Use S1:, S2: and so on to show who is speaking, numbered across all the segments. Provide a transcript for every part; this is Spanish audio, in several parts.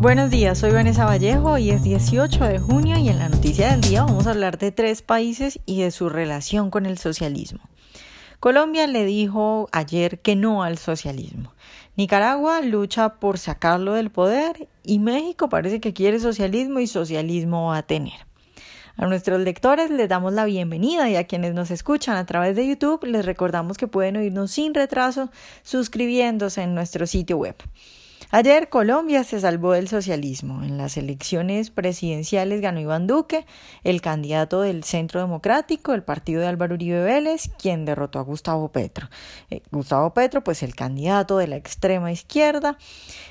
S1: Buenos días, soy Vanessa Vallejo y es 18 de junio y en la noticia del día vamos a hablar de tres países y de su relación con el socialismo. Colombia le dijo ayer que no al socialismo. Nicaragua lucha por sacarlo del poder y México parece que quiere socialismo y socialismo va a tener. A nuestros lectores les damos la bienvenida y a quienes nos escuchan a través de YouTube les recordamos que pueden oírnos sin retraso suscribiéndose en nuestro sitio web. Ayer Colombia se salvó del socialismo. En las elecciones presidenciales ganó Iván Duque, el candidato del Centro Democrático, el partido de Álvaro Uribe Vélez, quien derrotó a Gustavo Petro. Eh, Gustavo Petro, pues el candidato de la extrema izquierda.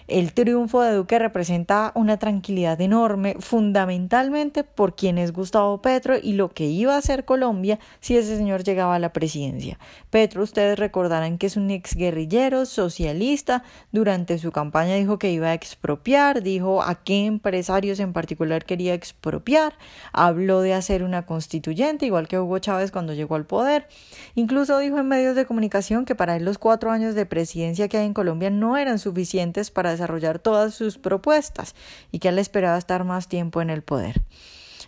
S1: El triunfo de Duque representa una tranquilidad enorme, fundamentalmente por quien es Gustavo Petro y lo que iba a hacer Colombia si ese señor llegaba a la presidencia. Petro, ustedes recordarán que es un exguerrillero socialista durante su campaña dijo que iba a expropiar, dijo a qué empresarios en particular quería expropiar, habló de hacer una constituyente, igual que Hugo Chávez cuando llegó al poder. Incluso dijo en medios de comunicación que para él los cuatro años de presidencia que hay en Colombia no eran suficientes para desarrollar todas sus propuestas y que él esperaba estar más tiempo en el poder.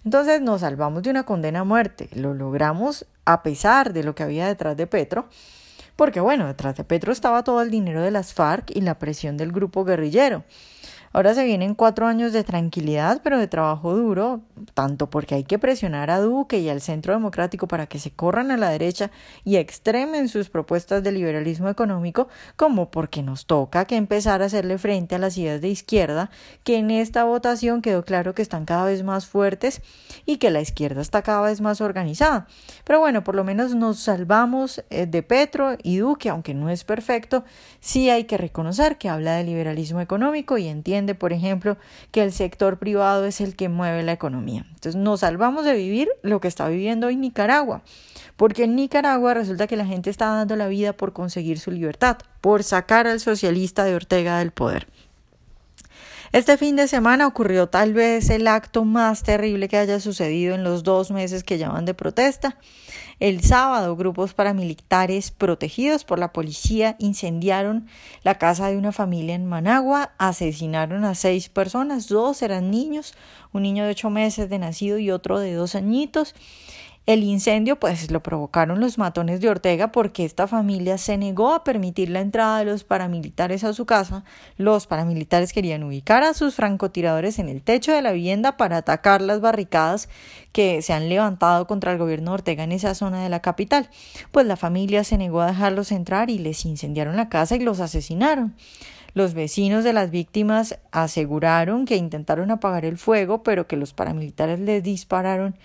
S1: Entonces nos salvamos de una condena a muerte, lo logramos a pesar de lo que había detrás de Petro porque bueno, detrás de Petro estaba todo el dinero de las FARC y la presión del grupo guerrillero. Ahora se vienen cuatro años de tranquilidad, pero de trabajo duro, tanto porque hay que presionar a Duque y al Centro Democrático para que se corran a la derecha y extremen sus propuestas de liberalismo económico, como porque nos toca que empezar a hacerle frente a las ideas de izquierda, que en esta votación quedó claro que están cada vez más fuertes y que la izquierda está cada vez más organizada. Pero bueno, por lo menos nos salvamos eh, de Petro y Duque, aunque no es perfecto, sí hay que reconocer que habla de liberalismo económico y entiende por ejemplo, que el sector privado es el que mueve la economía. Entonces nos salvamos de vivir lo que está viviendo hoy Nicaragua, porque en Nicaragua resulta que la gente está dando la vida por conseguir su libertad, por sacar al socialista de Ortega del poder. Este fin de semana ocurrió tal vez el acto más terrible que haya sucedido en los dos meses que llevan de protesta. El sábado, grupos paramilitares protegidos por la policía incendiaron la casa de una familia en Managua, asesinaron a seis personas, dos eran niños, un niño de ocho meses de nacido y otro de dos añitos. El incendio pues lo provocaron los matones de Ortega porque esta familia se negó a permitir la entrada de los paramilitares a su casa. Los paramilitares querían ubicar a sus francotiradores en el techo de la vivienda para atacar las barricadas que se han levantado contra el gobierno de Ortega en esa zona de la capital. Pues la familia se negó a dejarlos entrar y les incendiaron la casa y los asesinaron. Los vecinos de las víctimas aseguraron que intentaron apagar el fuego, pero que los paramilitares les dispararon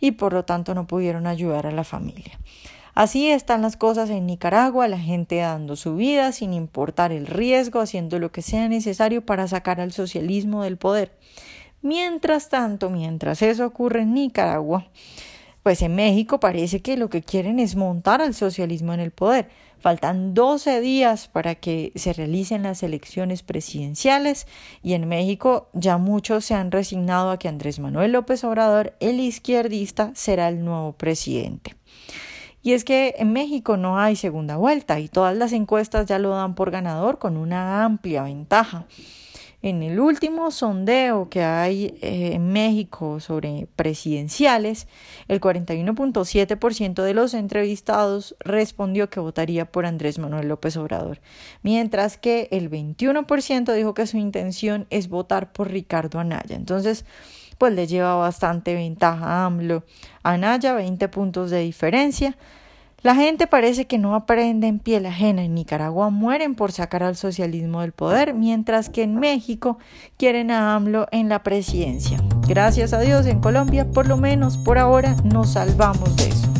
S1: y por lo tanto no pudieron ayudar a la familia. Así están las cosas en Nicaragua, la gente dando su vida sin importar el riesgo, haciendo lo que sea necesario para sacar al socialismo del poder. Mientras tanto, mientras eso ocurre en Nicaragua, pues en México parece que lo que quieren es montar al socialismo en el poder. Faltan 12 días para que se realicen las elecciones presidenciales y en México ya muchos se han resignado a que Andrés Manuel López Obrador, el izquierdista, será el nuevo presidente. Y es que en México no hay segunda vuelta y todas las encuestas ya lo dan por ganador con una amplia ventaja. En el último sondeo que hay eh, en México sobre presidenciales, el 41.7% de los entrevistados respondió que votaría por Andrés Manuel López Obrador, mientras que el 21% dijo que su intención es votar por Ricardo Anaya. Entonces, pues le lleva bastante ventaja a AMLO. Anaya, 20 puntos de diferencia. La gente parece que no aprende en piel ajena. En Nicaragua mueren por sacar al socialismo del poder, mientras que en México quieren a AMLO en la presidencia. Gracias a Dios en Colombia, por lo menos por ahora, nos salvamos de eso.